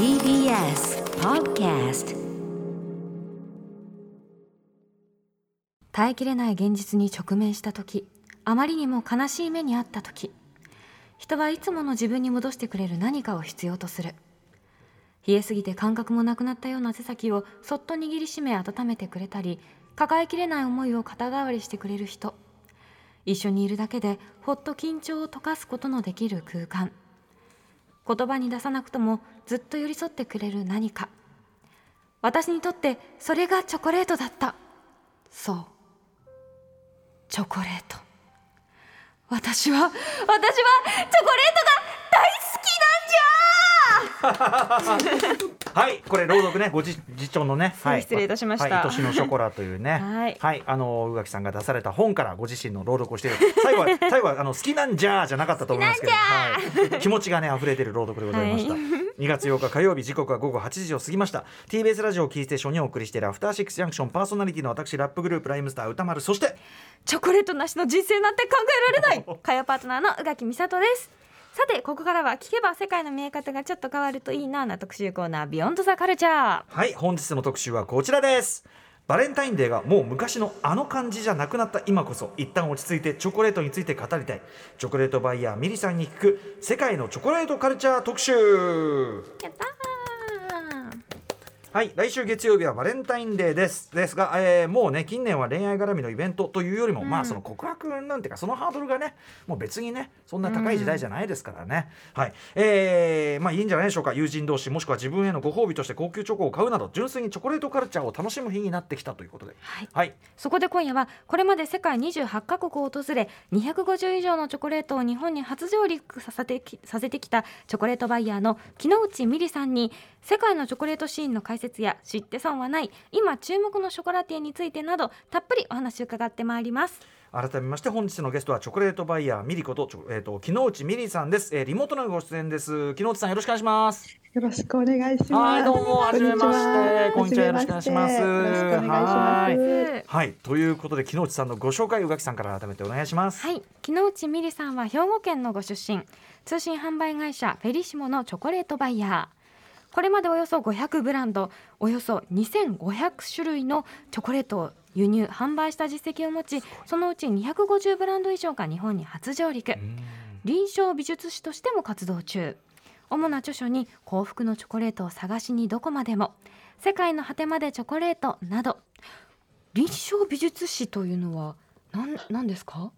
TBS Podcast 耐えきれない現実に直面した時あまりにも悲しい目にあった時人はいつもの自分に戻してくれる何かを必要とする。冷えすぎて感覚もなくなったような手先をそっと握りしめ温めてくれたり抱えきれない思いを肩代わりしてくれる人。一緒にいるだけでほっと緊張を溶かすことのできる空間。言葉に出さなくともずっと寄り添ってくれる何か。私にとってそれがチョコレートだった。そう。チョコレート。私は私はチョコレートが大好きなんじゃ はい、これ朗読ね、ごじ次長のね、はい、失礼いたしました。はい、愛しのショコラというね、はい。あの宇垣さんが出された本からご自身の朗読をしている。最後は 最後はあの好きなんじゃーじゃなかったと思いますけど、はい、気持ちがね溢れている朗読でございました。はい。2月8日火曜日時刻は午後8時を過ぎました。TBS ラジオキーステーションにお送りしているアフターシックスジャンクションパーソナリティの私ラップグループライムスター歌丸。そしてチョコレートなしの人生なんて考えられない。火曜パートナーの宇垣美里ですさてここからは聞けば世界の見え方がちょっと変わるといいなな特集コーナービヨンドザカルチャーはい本日の特集はこちらです。バレンタインデーがもう昔のあの感じじゃなくなった今こそ一旦落ち着いてチョコレートについて語りたい。チョコレートバイヤーミリさんに聞く世界のチョコレートカルチャー特集。やったーはい来週月曜日はバレンタインデーです。ですが、えーもうね近年は恋愛絡みのイベントというよりも、まあその告白なんていうかそのハードルがねもう別にねそんな高い時代じゃないですからね、はい。えーまあいいんじゃないでしょうか。友人同士もしくは自分へのご褒美として高級チョコを買うなど純粋にチョコレートカルチャーを楽しむ日になってきたということで。はい。はい。そこで今夜はこれまで世界28カ国を訪れ250以上のチョコレートを日本に初上陸させてきさせてきたチョコレートバイヤーの木之内美里さんに世界のチョコレートシーンの解説や知って損はない今注目のショコラティエについてなどたっぷりお話を伺ってまいります。改めまして本日のゲストはチョコレートバイヤーミリことえー、と木之内ミリさんです、えー、リモートのご出演です。木之内さんよろしくお願いします。よろしくお願いします。はいどうもはじめまして。こんにちは。よろしくお願いします。よろしくお願い。します。はい。ということで木之内さんのご紹介宇垣さんから改めてお願いします。はい、木之内美里さんは兵庫県のご出身。通信販売会社フェリシモのチョコレートバイヤーこれまでおよそ500ブランドおよそ2500種類のチョコレートを輸入販売した実績を持ちそのうち250ブランド以上が日本に初上陸。臨床美術師としても活動中。主な著書に幸福のチョコレートを探しにどこまでも世界の果てまでチョコレートなど。臨床美術師というのは何何ですか？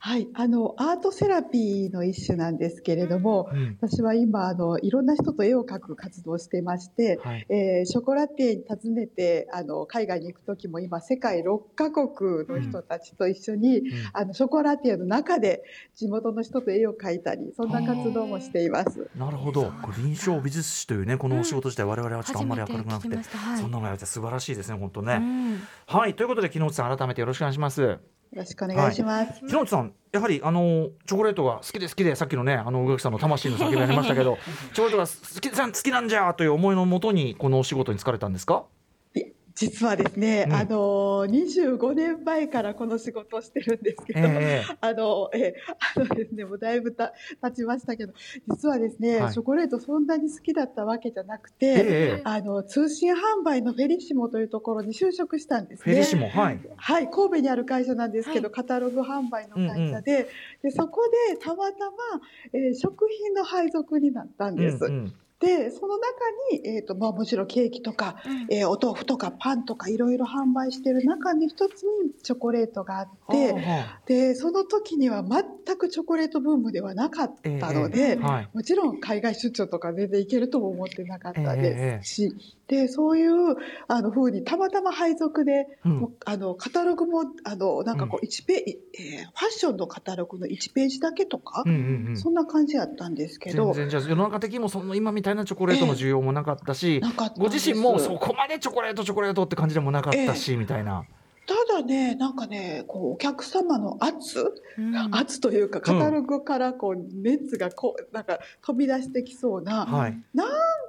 はい、あのアートセラピーの一種なんですけれども、うん。私は今あのいろんな人と絵を描く活動をしてまして、はい。えーショコラティエに訪ねてあの海外に行く時も今世界6カ国の人たちと一緒に、あのショコラティエの中で地元の人と絵を描いたりそんな活動もしています。なるほど。臨床美術師というねこのお仕事自体、我々はちょっとあんまり明るくなくて。はい。そんなのがやれて素晴らしいですね本当ね、うん。はい。ということで木之内さん改めてよろしくお願いしますよろしくお願いします。木之内さんやはりあのチョコレートが好きで好きでさっきのねあの宇垣さんの魂の叫びがありましたけど チョコレートが好きさん好きなんじゃという思いのもとにこのお仕事に疲れたんですか？い実はですね、うん。あの25年前からこの仕事をしてるんですけど、ええあの、え、あのですね、もうだいぶた経ちましたけど、実はですね、はい。チョコレートそんなに好きだったわけじゃなくて、ええあの、通信販売のフェリシモというところに就職したんですね。フェリシモはい。はい、神戸にある会社なんですけど、はカタログ販売の会社で、で、そこでたまたま、えー食品の配属になったんです。うんうんで、その中に、えっ、と、まあもちろんケーキとか、えーお豆腐とかパンとかいろいろ販売してる中に一つにチョコレートがあって、で、その時には全くチョコレートブームではなかったので、あはい。もちろん海外出張とか全然行けるとも思ってなかったえですし、で、そういう、あの、風にたまたま配属で、うん。あの、カタログも、あの、なんかこう、1ページ、えーファッションのカタログの1ページだけとか、うんうんうん。そんな感じだったんですけ全ど、然じゃあ世の中的にもその今みたいなチョコレートの需要もなかったし、なかったんご自身もそこまでチョコレートチョコレートって感じでもなかったし、みたいな。ただね、なんかね、こう、お客様の圧、うん。圧というか、カタログからこう、熱がこう、なんか飛び出してきそうな、はい。なん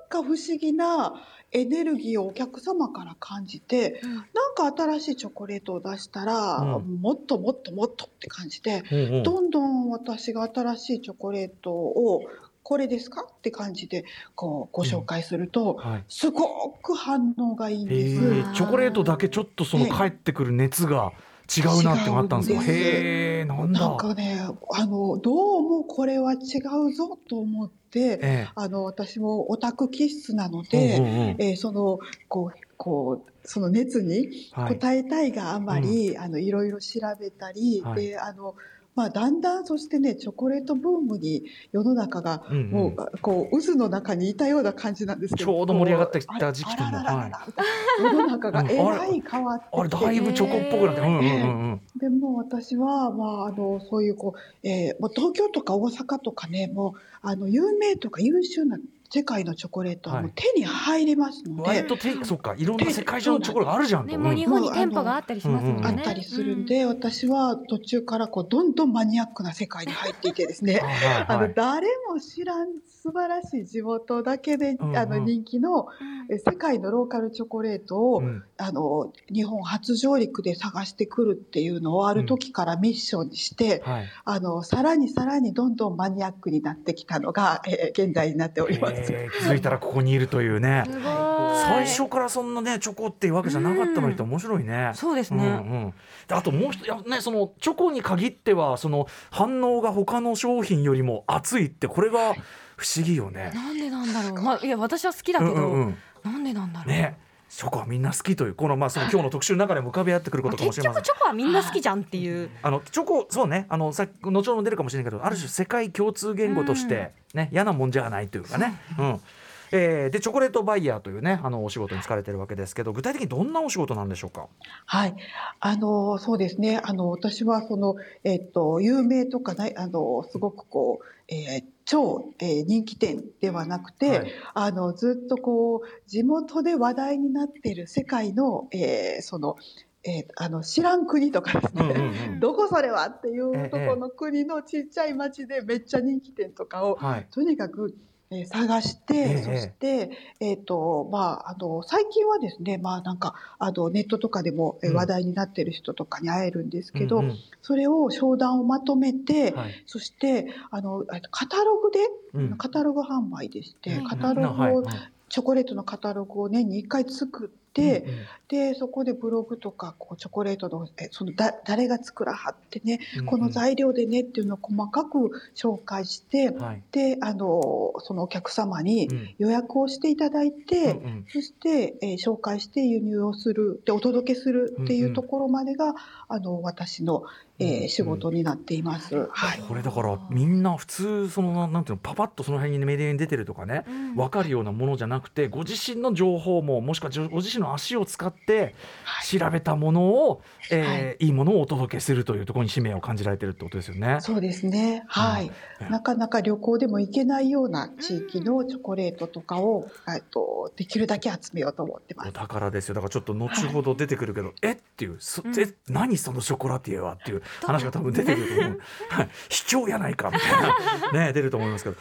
か不思議なエネルギーをお客様から感じて、うん。なんか新しいチョコレートを出したら、うん。もっともっともっとって感じで、うんうん。どんどん私が新しいチョコレートをこれですかって感じでこうご紹介すると、はい。すごく反応がいいんへです。えチョコレートだけちょっとそのええ。返ってくる熱が違うなってのがあったんですか違うんです。へえなんだ。なんかねあのどうもこれは違うぞと思ってえあの私もオタク気質なのえで、うんうんう。んえーそのこうこうその熱にはい。答えたいがあまり、あのいろいろ調べたり、はい。であのまあ、だんだんそしてねチョコレートブームに世の中がもう、こう渦の中にいたような感じなんですけどちょうど盛り上がってきた時期ともあららららら世の中がえらい変わってあれだいぶチョコっぽくなってうんうんうんうんでも私は、まあ、あのそういうこう、えー東京とか大阪とかねもうあの有名とか優秀な世界のチョコレートはもう手に入りますので、割とてそっか。いろんな世界中のチョコレートがあるじゃんと。ね、もう日本に店舗があったりしますもんね。うんあったりするんで、私は途中からこうどんどんマニアックな世界に入っていてですね。は いあはい。の誰も知らん素晴らしい地元だけで、あの人気の世界のローカルチョコレートを、うん。あの日本初上陸で探してくるっていうのをある時からミッションにして、はい。あのさらにさらにどんどんマニアックになってきたのが、えー現在になっております。えー気づいたらここにいるというねすごい。最初からそんなねチョコっていうわけじゃなかったのにって面白いね。そうですね。うんうん、であともう一ついやねそのチョコに限ってはその反応が他の商品よりも熱いってこれが不思議よね。なんでなんだろう。まあいや私は好きだけど、うんうんうんなんでなんだろう。ねチョコはみんな好きというこのまあその今日の特集の中でも浮かび合ってくるこまあとかもし結れません。局チョコはみんな好きじゃんっていう。あのチョコそうねあのさ後ほど出るかもしれないけどある種世界共通言語として、ね嫌なもんじゃないというかね。うんえーでチョコレートバイヤーというねあのお仕事に就かれてるわけですけど具体的にどんなお仕事なんでしょうか？はい、あのそうですね。あの私はそのえっと有名とかないあのすごくこう、えー超、えー人気店ではなくて、はい。あのずっとこう地元で話題になっている世界の、えーその、えーあの知らん国とかですね。うんうんうん。どこそれはっていうええところの国のちっちゃい町でめっちゃ人気店とかをはい。とにかく、えー探して、ええ。そして、えっ、と、まあ、あの、最近はですね、まあなんか、あの、ネットとかでも話題になってる人とかに会えるんですけど、うんうん。それを商談をまとめて、はい。そして、あの、えっとカタログで、うん。カタログ販売でして、うん。カタログを、チョコレートのカタログを年に1回作って、うんうん。で、そこでブログとか、こう、チョコレートの、えそのだ、誰が作らはってね、うんこの材料でねっていうのを細かく紹介して、はい。で、あの、そのお客様にうん。予約をしていただいて、うんうん。そして、えー紹介して輸入をする、で、お届けするっていうところまでが、あの、私の、えーうん仕事になっています。はい。これだからみんな普通そのななんていうのパパッとその辺にメディアに出てるとかねうん。分かるようなものじゃなくてご自身の情報ももしくはご自身の足を使って調べたものを、えーい、いものをお届けするというところに使命を感じられてるってことですよね。そうですね。はい。うん。なかなか旅行でも行けないような地域のチョコレートとかを、えっと、できるだけ集めようと思ってます。お。宝ですよ。だからちょっと後ほど出てくるけど、え？っていうそ、うん。え？何そのショコラティエはっていう話が多分出てくると思う。はい。卑怯やないかみたいなね出ると思いますけど。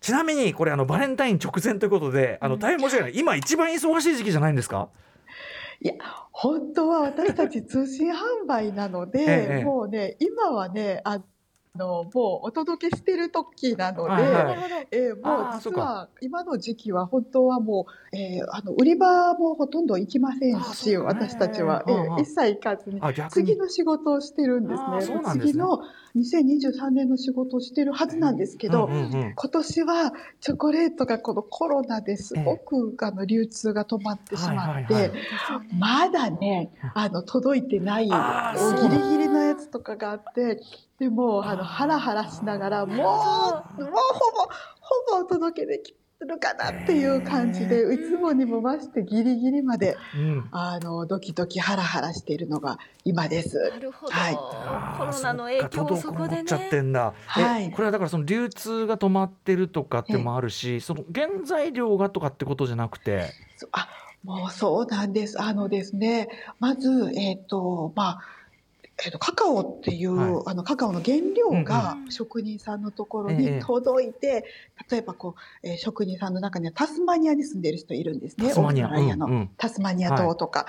ちなみにこれあのバレンタイン直前ということであの大変申し訳ない。今一番忙しい時期じゃないんですか？いや、本当は私たち通信販売なので、ええもうね、今はね、あの、もうお届けしてる時なので、はいはい。えーもう実は今の時期は本当はもう、えーあの売り場もほとんど行きませんあし、私たちは、えー一切行かずに次の仕事をしてるんですね。なんですね。次の2023年の仕事をしてるはずなんですけど、うんうんうん今年はチョコレートがこのコロナですごく、あの流通が止まってしまって、はいはいはい。まだね、あの届いてないギリギリのやつとかがあって、でもあのハラハラしながらもうもうほぼほぼお届けできるかなっていう感じで、いつもにも増してギリギリまでうんあのドキドキハラハラしているのが今です。なるほど。はいコロナの影響をそこでね。っちゃってんだ、はいえこれはだからその流通が止まってるとかってもあるしその原材料がとかってことじゃなくて？そあもうそうなんです。あのですね、まず、えっ、と、まあ、えっとカカオっていう、はい。あのカカオの原料がうんうん。職人さんのところええに届いて、例えばこう、えー職人さんの中にはタスマニアに住んでいる人いるんですね。タスマニア。オーストラリアの、うんうん。タスマニア島とか、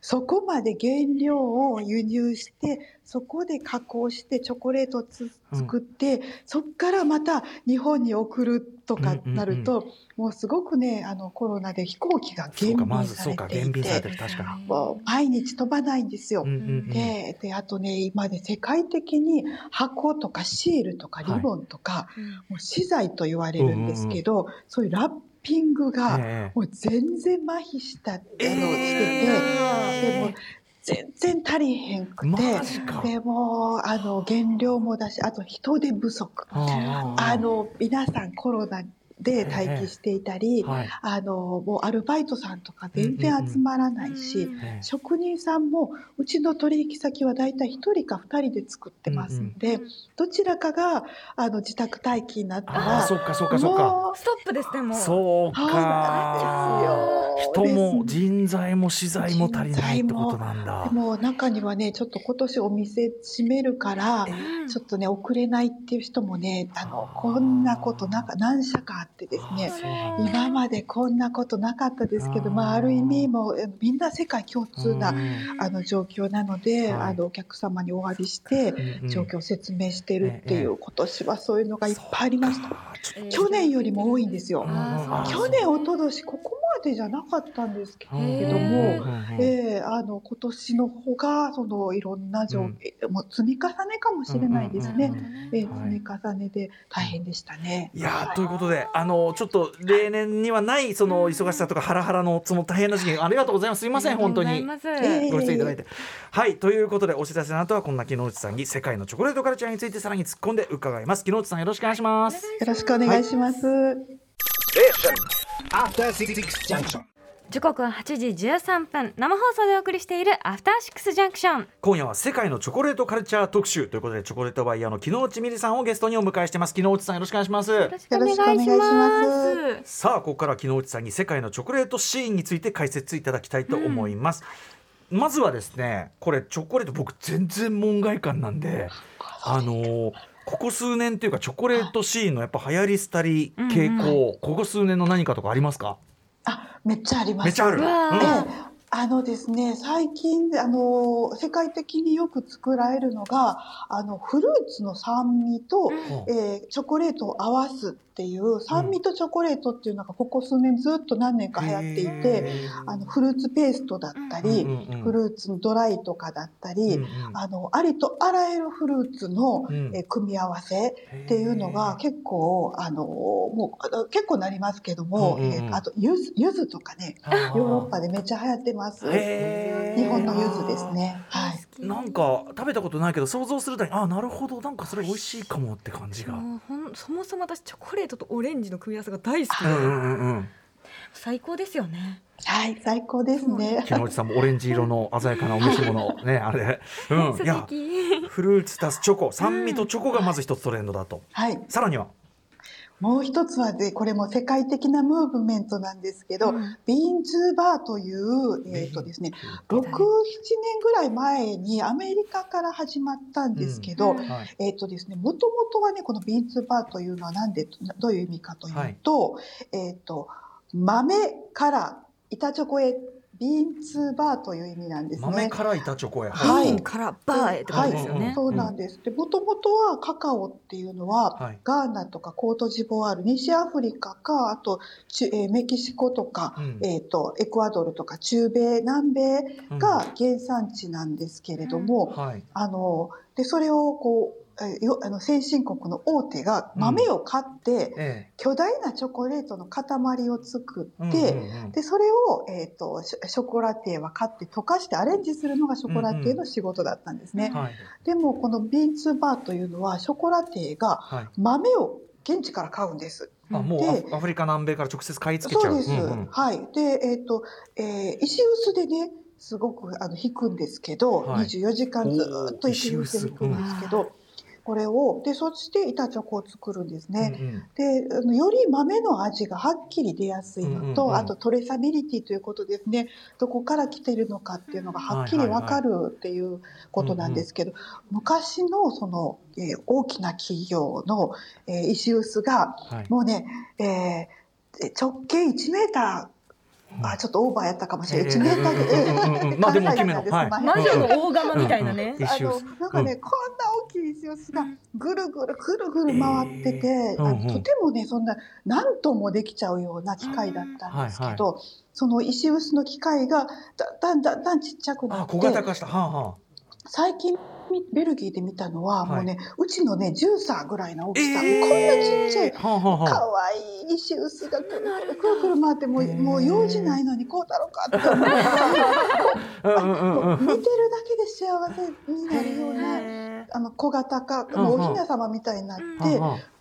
そこまで原料を輸入してそこで加工してチョコレート作って、そこからまた日本に送るとかなると、もうすごくねあのコロナで飛行機が減便ずそうかされていててる。確かに。もう毎日飛ばないんですよ。うんうんうん。でであとね今ね世界的に箱とかシールとかリボンとか、もう資材と言われるんですけど、そういうラッピングがええ。もう全然麻痺したあのしてて、えでも全然足りへんくて。でもあの原料もだしあと人手不足ああの皆さんコロナで待機していたり、はい。あのもうアルバイトさんとか全然集まらないし、ええ職人さんもうちの取引先はだいたい1人か2人で作ってますんで、どちらかがあの自宅待機になったあらあそっかそっかそっか。もうストップですねもうそうそうか。なんですよ人も人材も資材も足りないってことなんだで。も中にはねちょっと今年お店閉めるからうんちょっとね遅れないっていう人もねあのこんなことなんか何社かあってですね今までこんなことなかったですけどまあ、ある意味もみんな世界共通なうんあの状況なので、はい。あのお客様にお詫びして状況を説明してるっていう、ええ今年はそういうのがいっぱいありました。去年よりも多いんですよ。去年、こまでじゃなかったんですけどとも、ええあの今年の方がそのいろんな状、うんもう積み重ねかもしれないですね。うんうんえ積み重ねで大変でしたね。いやーということであのちょっと例年にはないその忙しさとかハラハラのその大変な時期ありがとうございますすいません本当に。ありがとうございますええご出演いただいて。はいということでお知らせの後はこんな木之内さんに世界のチョコレートカルチャーについてさらに突っ込んで伺います木之内さんよろしくお願いします。よろしくお願いします。Six Junction. 時刻は8時13分。生放送でお送りしているアフターシックスジャンクション今夜は世界のチョコレートカルチャー特集ということでチョコレートバイヤーの木之内美里さんをゲストにお迎えしてます。木之内さんよろしくお願いします。よろしくお願いしまます。さあここから木之内さんに世界のチョコレートシーンについて解説いただきたいと思います、まずはですねこれチョコレート僕全然門外観なんであのーここ数年っていうかチョコレートシーンのやっぱ流行り廃り傾向、ここ数年の何かとかありますか？あ、めっちゃあります。めっちゃある、うん。あのですね、最近あの世界的によく作られるのがあのフルーツの酸味と、えーチョコレートを合わすっていう酸味とチョコレートっていうのがここ数年ずっと何年か流行っていて、あのフルーツペーストだったり、フルーツのドライとかだったり、あのありとあらゆるフルーツの、組み合わせっていうのが結構あのもう結構なりますけども、あとゆずゆずとかねヨーロッパでめっちゃ流行ってます。日本の柚子ですね。はい。なんか食べたことないけど想像するとあなるほどなんかそれ美味しいかもって感じが。そもそも私チョコレートとオレンジの組み合わせが大好きで、うんうんうんうん。最高ですよねはい、最高ですね。木之内さんもオレンジ色の鮮やかなお召し物ね あれ。うん。素いや敵フルーツ足すチョコ酸味とチョコがまず一つトレンドだと。はい。さらには。もう一つはで、これも世界的なムーブメントなんですけど、うん。ビーンズバーという、えっ、とですね、6、7年ぐらい前にアメリカから始まったんですけど、うん。はい。えっ、とですね、もともとはね、このビーンズバーというのはなんで、どういう意味かというと、えっ、と、豆から板チョコへビーンズバーという意味なんですね。豆から板チョコや。はいからバーへってことですよね、そうなんです。で、もともとはカカオっていうのは、はいガーナとかコートジボワール、西アフリカか、あと、ちえーメキシコとか、うんえっ、と、エクアドルとか中米、南米が原産地なんですけれども、はい。あの、で、それをこう、えーよあの先進国の大手が豆を買って、え巨大なチョコレートの塊を作え。って、うんうんうんで、それを、えっ、と、ショショコラティエは買って溶かしてアレンジするのがショコラティエの仕事だったんですね。はいでも、このビーンツバーというのは、ショコラティエがはい。豆を現地から買うんです。あもうでアアフリカ南米から直接買い付けちゃう。そうです。んうんはい。で、えっ、と、えー石臼でね、すごくあの引くんですけど、はい24時間ずーっと石臼で引くんですけど、これを、で、そして板チョコを作るんですね。うんうんで、あのより豆の味がはっきり出やすいのと、うんうんうんあとトレーサビリティということですね。どこから来ているのかっていうのがはっきりわかるっていうことなんですけど、昔のその、えー大きな企業の、えー石臼が、はい。もうね、えー直径1メーターあちょっとオーバーやったかもしれない。ええ1メーターぐらい。うんうんうんうんまあでも大きめのはい魔女の大釜みたいなね。あのなんかね、こんな大きい石臼がぐるぐるぐるぐる回ってて、とてもねそんな何トンもできちゃうような機械だったんですけど、その石臼の機械がだんだんだんだんちっちゃくなあって小型化した。はあはあ。最近みベルギーで見たのは、はいもうねうちのねジューサーぐらいの大きさ、えーこんなちっちゃいはあはあは可あ。愛い石臼がくるくるくるくる回ってもう,、へーもう用事ないのにこうだろうかって思ううんうんうんうん。見てるだけで幸せになるようなあの小型化うんもうお雛様みたいになっ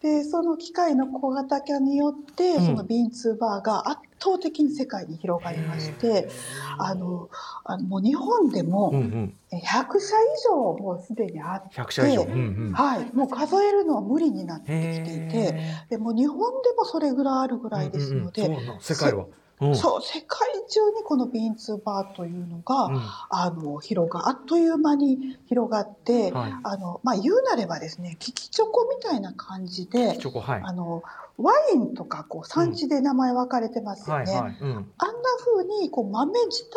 て、でその機械の小型化によって、うんそのビンツーバーが圧倒的に世界に広がりまして、あのあのもう日本であもうんうん。100社以上もうすでにあって、100社以上。うんうん。はい、もう数えるのは無理になってきていて、へでもう日本でもそれぐらいあるぐらいですので、うんうん世界は。うんそう世界中にこのビンツーバーというのが、うんあの広があっという間に広がって、はい。あのまあ言うなればですねキキチョコみたいな感じでチョコはい。あのワインとかこう産地で名前分かれてますよね。あんな風にこう豆自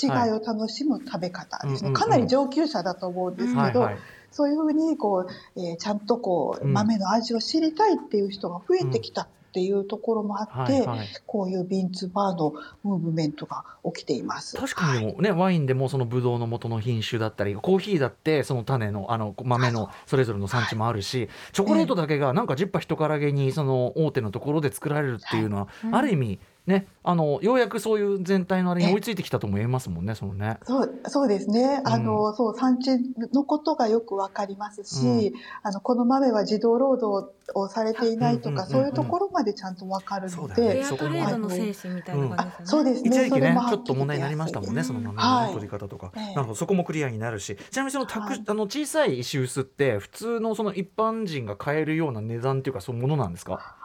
体の違いを楽しむ食べ方ですね、うんうんうんかなり上級者だと思うんですけど。そういう風にこう、えーちゃんとこううん豆の味を知りたいっていう人が増えてきたっていうところもあって、はいはい。こういうビンツバーのムーブメントが起きています。確かにでもねワインでもそのブドウの元の品種だったりコーヒーだってその種のあの豆のそれぞれの産地もあるしチョコレートだけがなんかジッパ人からげにその大手のところで作られるっていうのはうん。ある意味ねあのようやくそういう全体のあれに追いついてきたとも言えますもんねそのね。そうそうですね、あのそう産地のことがよくわかりますし、あのこの豆は児童労働をされていないとか、うんうんうんうんそういうところまでちゃんとわかるので、そうだよね。の精神みたいな感じですよね。あそうですね。一時期ねちょっと問題になりましたもんねその豆はい。の取り方とか、ええ。なるほど。そこもクリアになるし。ちなみにそのたく、はい。あの小さい石臼って普通のその一般人が買えるような値段っていうかそういうものなんですか？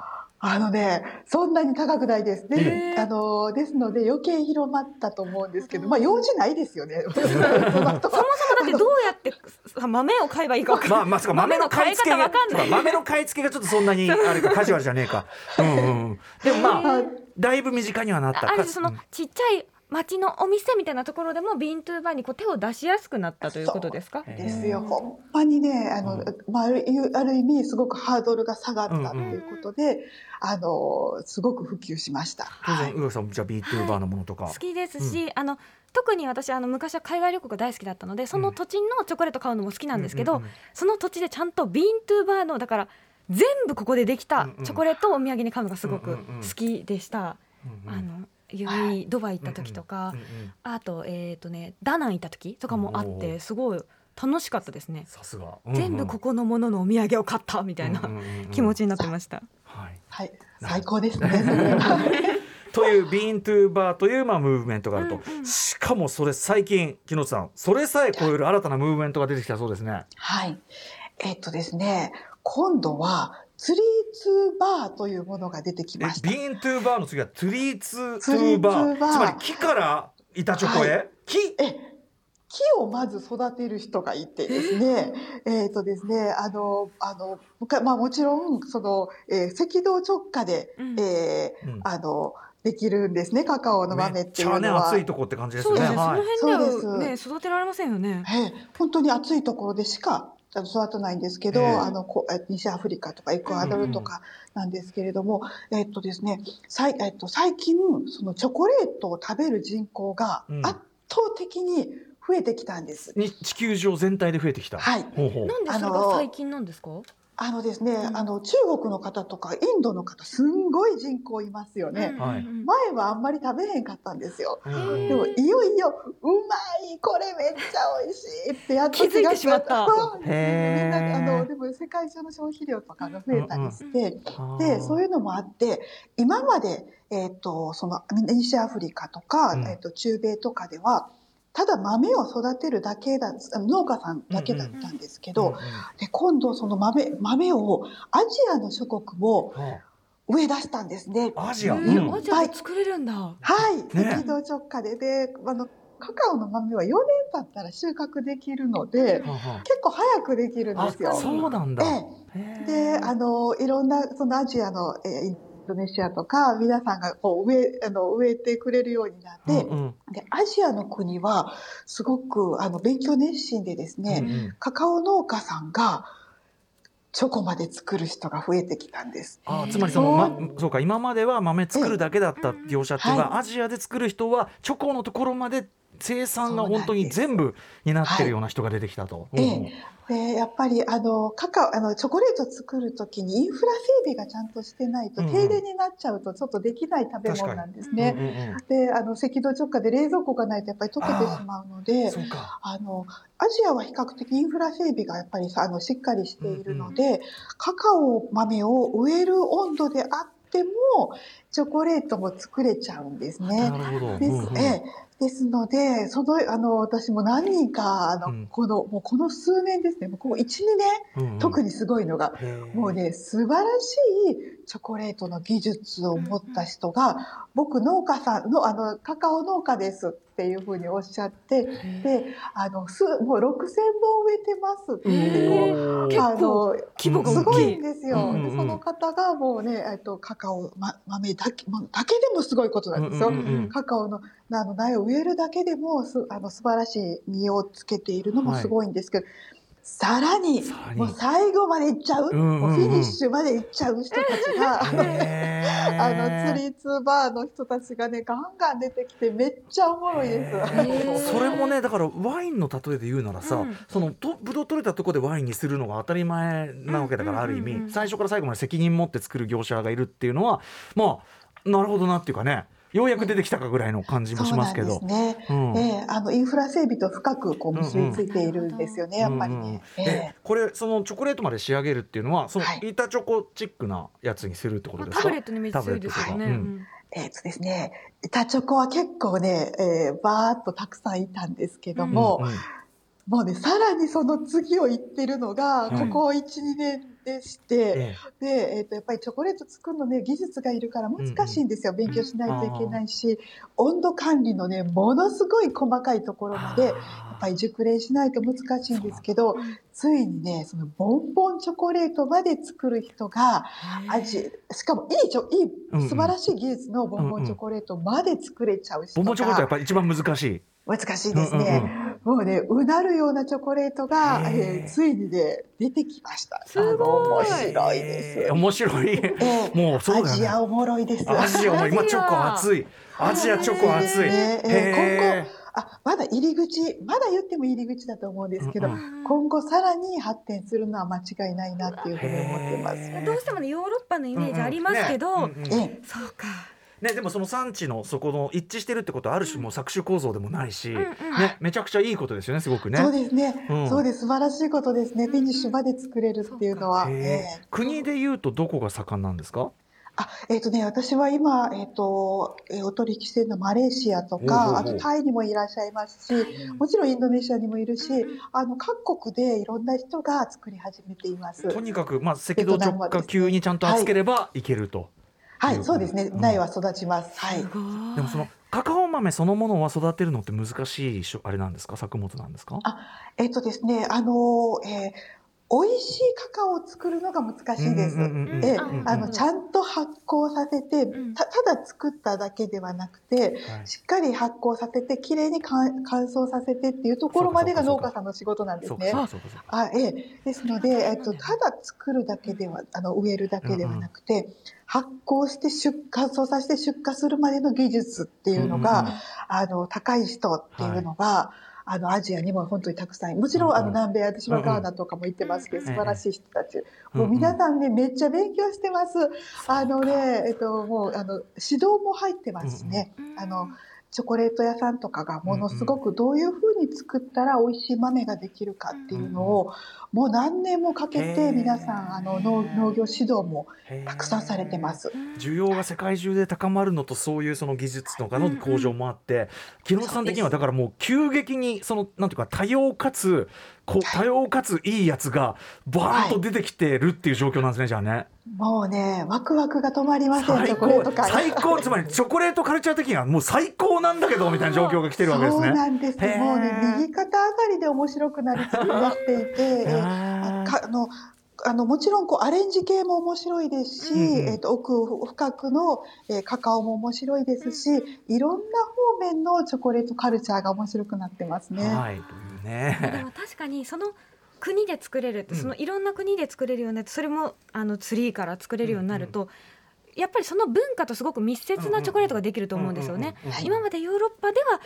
あのね、そんなに高くないです。で、へーあのですので余計広まったと思うんですけど、まあ用事ないですよね。そもそもだってどうやってさ豆を買えばいいか分かんない。まあまあ豆の買い付けが豆の買い方わか豆の買い付けがちょっとそんなにあれかカジュアルじゃねえか。うんうんうん。でもまあはいだいぶ身近にはなった。ある種そのうんちっちゃい町のお店みたいなところでもビントゥーバーにこう手を出しやすくなったということですか？ですよ。ほんまにね、あの、うんまあ、あるある意味すごくハードルが下がったということで、あのすごく普及しました。当然はい。宇垣さんもじゃあ B2 バーのものとか。好きですし、あの特に私あの昔は海外旅行が大好きだったのでその土地のチョコレート買うのも好きなんですけど、うんうんうんその土地でちゃんとビントゥーバーのだから全部ここでできたうんうんチョコレートをお土産に買うのがすごくうんうんうん好きでした。うんうんあの UAE ドバイ行った時とか、うんうんあとえっ、とねダナン行った時とかもあってすごい楽しかったですね。さすが。全部ここのもののお土産を買ったみたいな気持ちになってました。はい。はい。最高ですね。という B2 バーというまあムーブメントがあるとうんうん。しかもそれ最近木野さんそれさえ超える新たなムーブメントが出てきたそうですね。はい。えっとですね、今度はツリーツーバーというものが出てきえました。ビーントゥーバーの次はツツリーツーバーつまり木から板チョコへ、は木？え木をまず育てる人がいてですね、えっとですね、あの、あの、まあもちろん、その、えー赤道直下で、うんえーうんあの、できるんですね、カカオの豆っめってちゃねいうのは。暑いとこって感じですそうです。はい。その辺ではね育てられませんよね。ええ本当に暑いところでしかあの育たないんですけど、ええあのこえ西アフリカとかエクアドルとかなんですけれども、えっとですね、さいえっと最近そのチョコレートを食べる人口がうん圧倒的に増えてきたんです。に地球上全体で増えてきた。はい。ほうほう。なんでそれが最近なんですか？あのですね、うんあの中国の方とかインドの方すんごい人口いますよね。はいうん前はあんまり食べへんかったんですよ。うんでもいよいようまいこれめっちゃ美味しいってやっと気づいてしまったみんなあのでも世界中の消費量とかが増えたりして、あーでそういうのもあって今まで、えー、とその西アフリカとか、うんえー、と中米とかではただ豆を育てるだけだ農家さんだけだったんですけど、うんうんで今度その豆豆をアジアの諸国もは植え出したんですね。あアジア？アジアで作れるんだ。はい、ね赤道直下でであのカカオの豆は4年経ったら収穫できるのではあは結構早くできるんあですよ。あそうなんだ。であのいろんなそのアジアの、えードネシアとか皆さんがこう植えあの植えてくれるようになって、うんうん。でアジアの国はすごくあの勉強熱心でですね、うんうん。カカオ農家さんがチョコまで作る人が増えてきたんです。あーつまりその、ま、そうか今までは豆作るだけだった業者っていうのが、はアジアで作る人はチョコのところまで生産が本当に全部になってるような人が出てきたと。ええ。でやっぱりあのカカオあのチョコレート作るときにインフラ整備がちゃんとしてないと、うんうん。停電になっちゃうとちょっとできない食べ物なんですうんね。うんうん。であの赤道直下で冷蔵庫がないとやっぱり溶けてしまうので。あのアジアは比較的インフラ整備がやっぱりさあのしっかりしているので、カカオ豆を植える温度であってもチョコレートも作れちゃうんですね。なるほど。です,、うんうん。ええですので、その、あの、私も何人か、あの、うん。この、もうこの数年ですね、もうこの1、2年、うんうん。特にすごいのが、もうね、素晴らしいチョコレートの技術を持った人が、僕農家さんの、あの、カカオ農家ですっていうふうにおっしゃって、で、あの、す、もう6000本植えてますってへこーう、結構あの、規模がすごいんですよ。うんうんうん。でその方がもうね、えっと、カカオ、ま、豆だけ、だけでもすごいことなんですよ。うんうんうん。カカオのあの苗を植えるだけでもすあの素晴らしい実をつけているのもすごいんですけど、さらにさらに。もう最後までいっちゃう,、うんうんうん。もうフィニッシュまでいっちゃう人たちが、あの釣りツーバーの人たちがねガンガン出てきてめっちゃおもろいです。それもねだからワインの例えで言うならさ、うん。そのとぶどう取れたところでワインにするのが当たり前なわけだから、ある意味、最初から最後まで責任持って作る業者がいるっていうのはまあなるほどなっていうかねようやく出てきたかぐらいの感じもしますけど。そう。なんですね。うん。ええあのインフラ整備と深くこう結びついているんですよね、やっぱりうんうんね。ええ。これそのチョコレートまで仕上げるっていうのはそのはい。板チョコチックなやつにするってことですか、タブレットにめっちゃ強いですよね。ええっとですね、板チョコは結構ね、えー、バーっとたくさんいたんですけども、うんうんもうね、さらにその次を言ってるのが、はい。ここ1、2年でして、えで、えっ、と、やっぱりチョコレート作るのね、技術がいるから難しいんですよ。勉強しないといけないし、温度管理のね、ものすごい細かいとこえろまで、やっぱり熟練しないと難しいんですけど、ついにね、そのボンボンチョコレートまで作る人が、味、しかもいいちょ、いうんうん。い、素晴らしい技術のボンボンチョコレートまで作れちゃう人ボンボンチョコレートはやっがぱり一番難しい。難しいですね。うんうんもうね、うなるようなチョコレートが、えーついにね、出てきました。すごい面白いです。えー面白い。ええもうそうだよねアジアおもろいです。アジアも今チョコ熱い。アジアチョコ熱い。熱いですねえへあ、まだ入り口、まだ言っても入り口だと思うんですけど、うんう今後さらに発展するのは間違いないなっていうふうに思ってます。どうしてもねヨーロッパのイメージありますけど、うんうんねうんうんええそうか。ね、でもその産地のそこの一致してるってことはある種もう搾取構造でもないし、うんうん。ね、めちゃくちゃいいことですよねすごくね。そうですね、うん。そうです。素晴らしいことですね。フィニッシュまで作れるっていうのは。ええ。国でいうとどこが盛んなんですか？あ、えっ、とね、私は今、えっ、と、えーお取引しているのはマレーシアとか、あとタイにもいらっしゃいますし、もちろんインドネシアにもいるし、あの、各国でいろんな人が作り始めています。とにかく、まあ、赤道直下級にちゃんと厚ければいけると。はい、そうですね。うん苗は育ちます。はい。でもそのカカオ豆そのものは育てるのって難しいしょあれなんですか？作物なんですか？えっ、とですね、あの、えー美味しいカカオを作るのが難しいです。えあのちゃんと発酵させてんたただ作っただけではなくてはいしっかり発酵させてきれいに乾乾燥させてっていうところまでが農家さんの仕事なんですね。あええ、ですので、えっと、ただ作るだけではあの植えるだけではなくて、発酵して出乾燥させて出荷するまでの技術っていうのが、うんうんうん。あの高い人っていうのが、あのアジアにも本当にたくさんいもちろん、あの南米私はガーナとかも行ってますけど、うん素晴らしい人たち、うんもう皆さんねめっちゃ勉強してます。あのねえっともうあの指導も入ってますしね。あのチョコレート屋さんとかがものすごくどういうふうに作ったら美味しい豆ができるかっていうのをもう何年もかけて皆さんあの農農業指導もたくさんされてます。需要が世界中で高まるのとそういうその技術とかの向上もあって、木下さん的にはだからもう急激にそのなんていうか多様かつこう多様かついいやつがバーンと出てきてるっていう状況なんですね、じゃあね。もうねワクワクが止まりませんチ最ョコレー高ト界。最高つまりチョコレートカルチャー的にはもう最高なんだけどみたいな状況が来てるわけですそうね。なんです。もうね右肩上がりで面白くなりつつあっていて、えあのあのもちろんこうアレンジ系も面白いですし、うんうんえっと奥深くの、えーカカオも面白いですし、いろんな方面のチョコレートカルチャーが面白くなってますね。はいというまあでねも確かにその国で作れるって、うん。そのいろんな国で作れるようになってそれもあのツリーから作れるようになると、やっぱりその文化とすごく密接なチョコレートができると思うんですよね。今までヨーロッパでは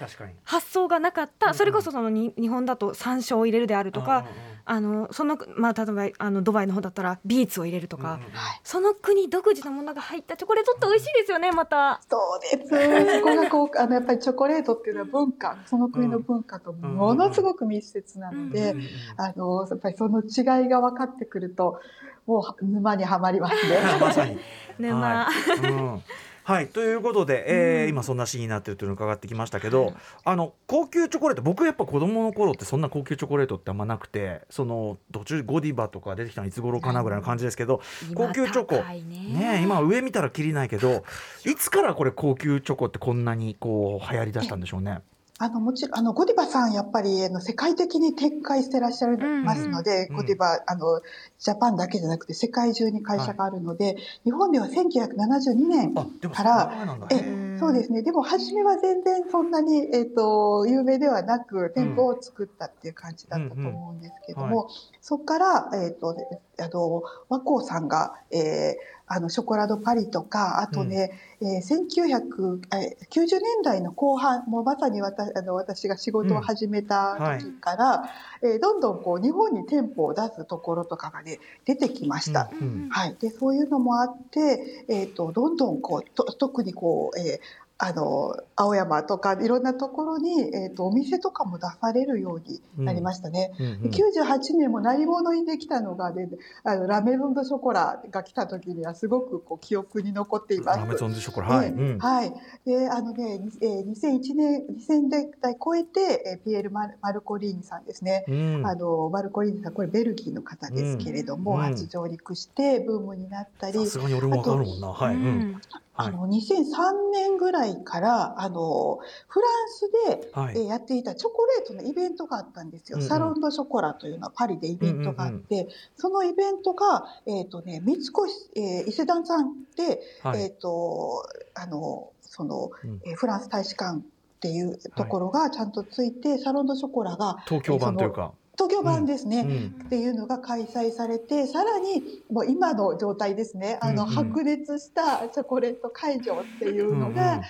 発想がなかったそれこそそのに日本だと山椒を入れるであるとか、あのそのまあ例えばあのドバイの方だったらビーツを入れるとか、その国独自のものが入ったチョコレートって美味しいですよねまた。そうです。そこがこう、あの、やっぱりチョコレートっていうのは文化、その国の文化とものすごく密接なので、あの、やっぱりその違いが分かってくると、もう沼にはまりますね。まさに。沼、はい。うん。はい。ということで、えーうん。今そんなシーンになってるというのを伺ってきましたけど、あの高級チョコレート僕やっぱ子供の頃ってそんな高級チョコレートってあんまなくてその途中ゴディバとか出てきたのいつ頃かなぐらいの感じですけど、高級チョコね。ねえ今上見たらきりないけどいつからこれ高級チョコってこんなにこう流行りだしたんでしょうね？あの、もちろん、あの、ゴディバさん、やっぱり、あの、世界的に展開してらっしゃいますので、うん。ゴディバ、あの、ジャパンだけじゃなくて、世界中に会社があるので、日本では1972年から。えそうですね。でも、初めは全然そんなに、えっ、と、有名ではなく、店舗を作ったっていう感じだったと思うんですけども、そこから、えっ、と、あの、和光さんが、えーあの、ショコラドパリとか、あとね、えー1990年代の後半、もうまさに私あの私が仕事を始めた時から、えーどんどんこう、日本に店舗を出すところとかがね、出てきました。うんうんはい。で、そういうのもあって、えっ、と、どんどんこう、と特にこう、えーあの、青山とかいろんなところに、えっ、と、お店とかも出されるようになりましたね。うんうんで98年も何者にできたのがね、あの、ラメゾンドショコラが来た時にはすごくこう記憶に残っています。ラメゾンでしょこれはい。ええうんはい。で、あのね、にえー2001年、2000年代超えて、えーピエール・マルマルコリーニさんですね。うんあの、マルコリーニさん、これベルギーの方ですけれども、うん初上陸してブームになったり、さすがに俺もわかるもんな。はい。うんあの、2003年ぐらいから、あの、フランスで、はい。えーやっていたチョコレートのイベントがあったんですよ。サロンドショコラというのはパリでイベントがあって、そのイベントが、えっ、とね、三越、えー伊勢丹さんで、はい。えっ、と、あの、その、うん。えーフランス大使館っていうところがちゃんとついて、サロンドショコラが東京版というか。東京版ですね。うんっていうのが開催されて、さらにもう今の状態ですね、あの、うんうん白熱したチョコレート会場っていうのが、うんうん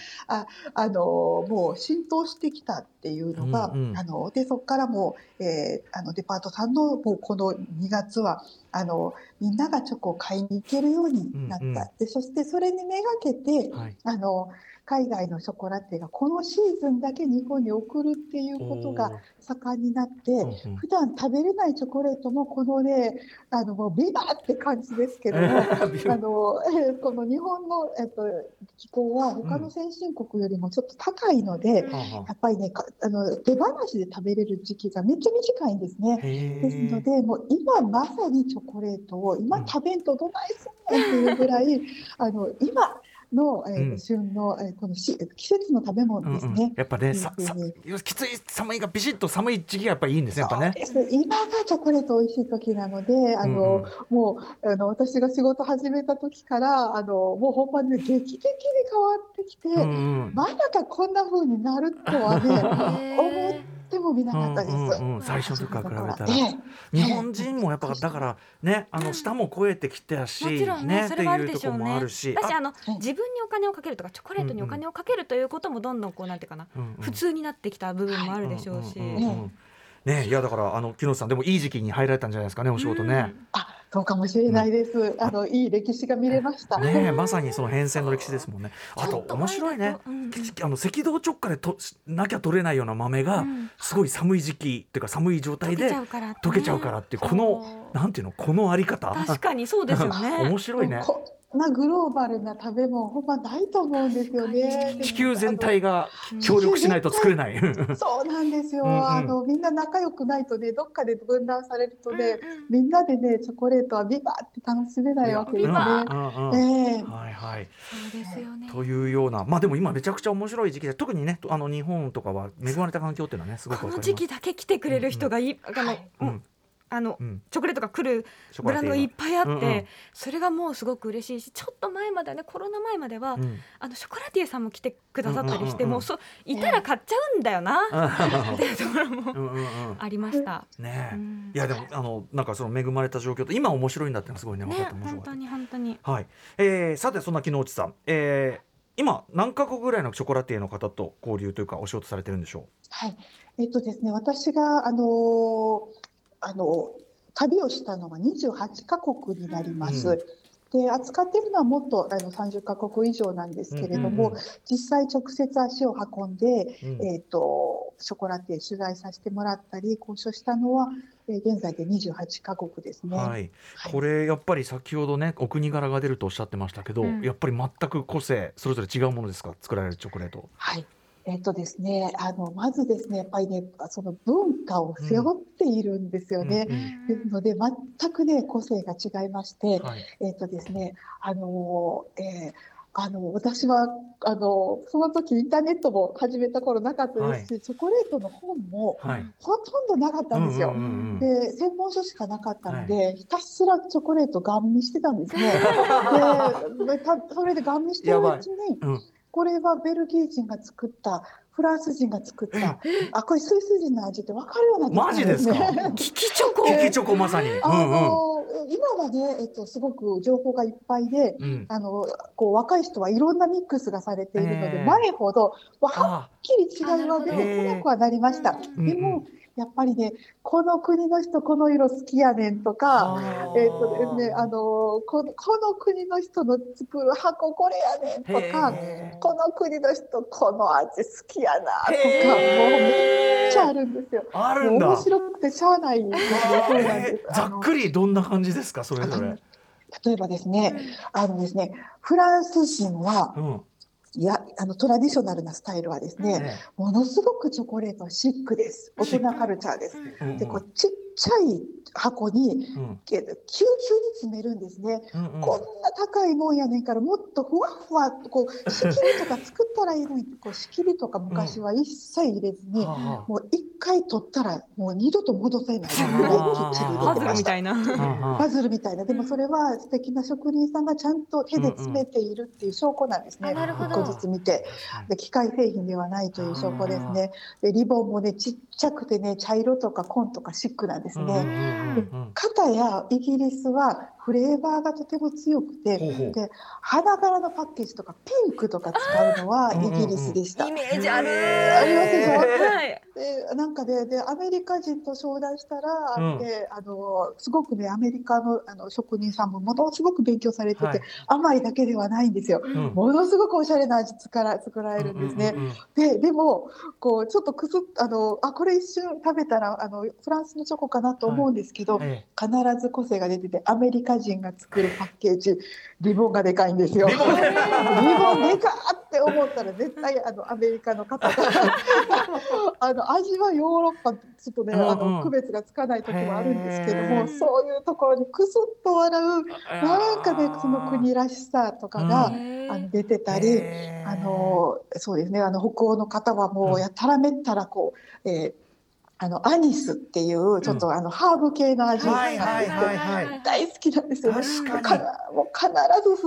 あの、もう浸透してきたっていうのが、うんうんあの、で、そこからもう、えーあの、デパートさんの、もうこの2月は、あの、みんながチョコを買いに行けるようになった。うんうんで、そしてそれにめがけて、はい。あの、海外のショコラティエがこのシーズンだけ日本に送るっていうことが盛んになって、うんうん。普段食べれないチョコレートもこのね、あのもうビバって感じですけどあの、えーこの日本の、えっと、気候は他の先進国よりもちょっと高いので、はあはやっぱりね、かあの、手放しで食べれる時期がめっちゃ短いんですね。ですのえ。で、もう今まさにチョコレートを、今うん。食べんとどないすんねんっていうぐらい、あの、今の、えーうん旬の、えーこのし季節の食べ物ですうんうんね。やっぱね、ささうんきつい寒いがビシッと寒い時期がやっぱりいいんですね。やっぱね。今がチョコレート美味しい時なので、あの、もう、あの、私が仕事始めた時から、あの、もうほんまにね劇的に変わってきて、うんうんまさかこんな風になるとはね、へ思っーてもみなかったです。うんうんうん。最初とか比べたら。ええ。日本人もやっぱだからね、あの下も超えてきてやし、もちろんねそってれはあるいうところでしょうねもあるし、だしあのうん自分にお金をかけるとかチョコレートにお金をかけるということもどんどんこうなんていうかな、うんうん。普通になってきた部分もあるでしょうし、んんんうん。ねいやだからあの木下さんでもいい時期に入られたんじゃないですかねお仕事ね。あ、そうかもしれないです。あの、いい歴史が見れました。ねまさにその変遷の歴史ですもんね。あと面白いね。うんうんあの赤道直下でとなきゃ取れないような豆がうんすごい寒い時期っていうか寒い状態で溶けちゃうからってね溶けちゃうからっていうこのなんていうのこのあり方？確かにそうですよね 面白いね。なグローバルな食べ物、ほんまないと思うんですよね。地球全体がうん協力しないと作れない。そうなんですよ。うんうん。あの、みんな仲良くないとね、どっかで分断されるとね、うんうん。みんなでね、チョコレートはビバって楽しめないわけですね。ビバうんうん。ええ。はいはい。そうですよね。というようなまあでも今めちゃくちゃ面白い時期で特にねあの日本とかは恵まれた環境っていうのはねすごくこの時期だけ来てくれる人がいい、あのううんんあの、うん。チョコレートが来るブランドがいっぱいあって、うんうん。それがもうすごく嬉しいしちょっと前まではねコロナ前までは、うん。あのショコラティエさんも来てくださったりして、うんうんうんうん。もうそういたら買っちゃうんだよな、みたいなところうもんうんうん。ありました。ねえ、うん。いやでもあのなんかその恵まれた状況と今面白いんだってのはすごいね分かねって面白かった。本当に本当に。はい、えーさてそんな木之内さん、えー今何カ国ぐらいのショコラティエの方と交流というかお仕事されてるんでしょはい。えっとですね、私が、あのーあの、旅をしたのが28カ国になります。うんで、扱っているのはもっとあの30カ国以上なんですけれども、うんうんうん実際直接足を運んで、う、うんえっと、ショコラティエ取材させてもらったり、交渉したのは、えー現在で28カ国ですね。はい、はいこれやっぱり先ほどねお国柄が出るとおっしゃってましたけど、うんやっぱり全く個性それぞれ違うものですか？作られるチョコレート。はい。えっとですね、あの、まずですね、やっぱりね、その文化を背負っているんですよね。うんですので、全くね、個性が違いまして、はい。えっとですね、あの、えーあの、私は、あの、その時インターネットも始めた頃なかったですし、チョコレートの本もはい。ほとんどなかったんですよ。うんうんうんうん。で、専門書しかなかったので、ひたすらチョコレートガン見してたんですね。で、それでガン見してるうちに、うんこれはベルギー人が作った、フランス人が作った、あ、これスイス人の味って分かるようなマジですか？キキチョコ？キキチョコまさに。うんあの今はね、えっと、すごく情報がいっぱいで、うんうん。あのこう若い人はいろんなミックスがされているので、えー前ほどははっあきり違いは出てこなくはなりました。うんでも、やっぱりね、この国の人この色好きやねんとか、あえっとですね、あのこのこの国の人の作る箱これやねんとか、この国の人この味好きやなとか、もうめっちゃあるんですよ。あるんだ。面白くてしゃあないんですよ。そうなんですえーざっくりどんな感じですかそれぞれ。例えばですね、あのですね、フランス人は、うん。いや、あのトラディショナルなスタイルはですね、ねものすごくチョコレートはシックです。大人カルチャーです。うんで、こうちっちゃい箱に、うん。けど、キューキュに詰めるんですね。うんうん。こんな高いもんやねんから、もっとふわふわと、こう、仕切りとか作ったらいいのに、こう、仕切りとか昔は一切入れずに、はあはもう一回取ったら、もう二度と戻せない。ぐらいきっちり入パズルれてまパズルみたいな、でもそれは素敵な職人さんがちゃんと手で詰めているっていう証拠なんですね。あなるほど。一個ずつ見て。で、機械製品ではないという証拠ですね。で、リボンもね、ちっちゃくてね、茶色とか紺とかシックなんですうんうんうんね。うん片やイギリスはフレーバーがとても強くて、ほうほうで、花柄のパッケージとかピンクとか使うのはイギリスでした。イメージある。ありますでしょ？はい。でなんかででアメリカ人と商談したら、うんであのすごくねアメリカのあの職人さんもものすごく勉強されてて、はい甘いだけではないんですよ。うんものすごくおしゃれな味作ら作られるんですね。うんうんうんででもこうちょっとくすっあのあこれ一瞬食べたらあのフランスのチョコかなと思うんですけど、え必ず個性が出ててアメリカ人が作るパッケージリボンがでかいんですよ。リボン。でかって思ったら絶対あのアメリカの方が あの味はヨーロッパちょっとね、あうんうん。の区別がつかない時もあるんですけどへもー。そういうところにクスッと笑うえなんかねその国らしさとかが、うん。あの出てたり。あのそうですねあの北欧の方はもうん。うやたらめったらこう、えーあのアニスっていうちょっとあのハーブ系の味が大好きなんですよね。確かもう必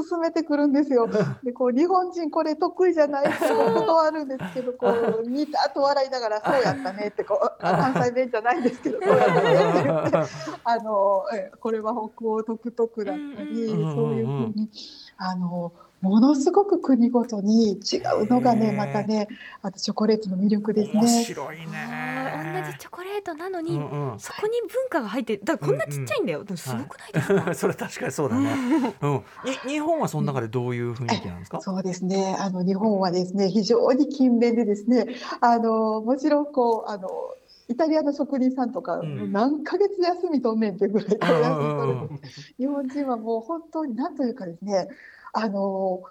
ず勧めてくるんですよ。でこう日本人これ得意じゃないって断るんですけどこう似たと笑いながらそうやったねってこうあ関西弁じゃないんですけどそうやったねって言ってあのえこれは北欧独特だったり、うん。そういうふうにあのものすごく国ごとに違うのがねまたねあとチョコレートの魅力です面ね。白いあねー同じチョコレートなのに、うんうんそこに文化が入ってだからこんなちっちゃいんだよ、でもすごくないですか、それ確かにそうだね。うん。に日本はその中でどういう雰囲気なんですか？そうですね。あの日本はですね、非常に勤勉でですね、あのもちろんこうあのイタリアの職人さんとか、ん何ヶ月休みとんねんっていうぐらい日本人はもう本当に何というかですね、あの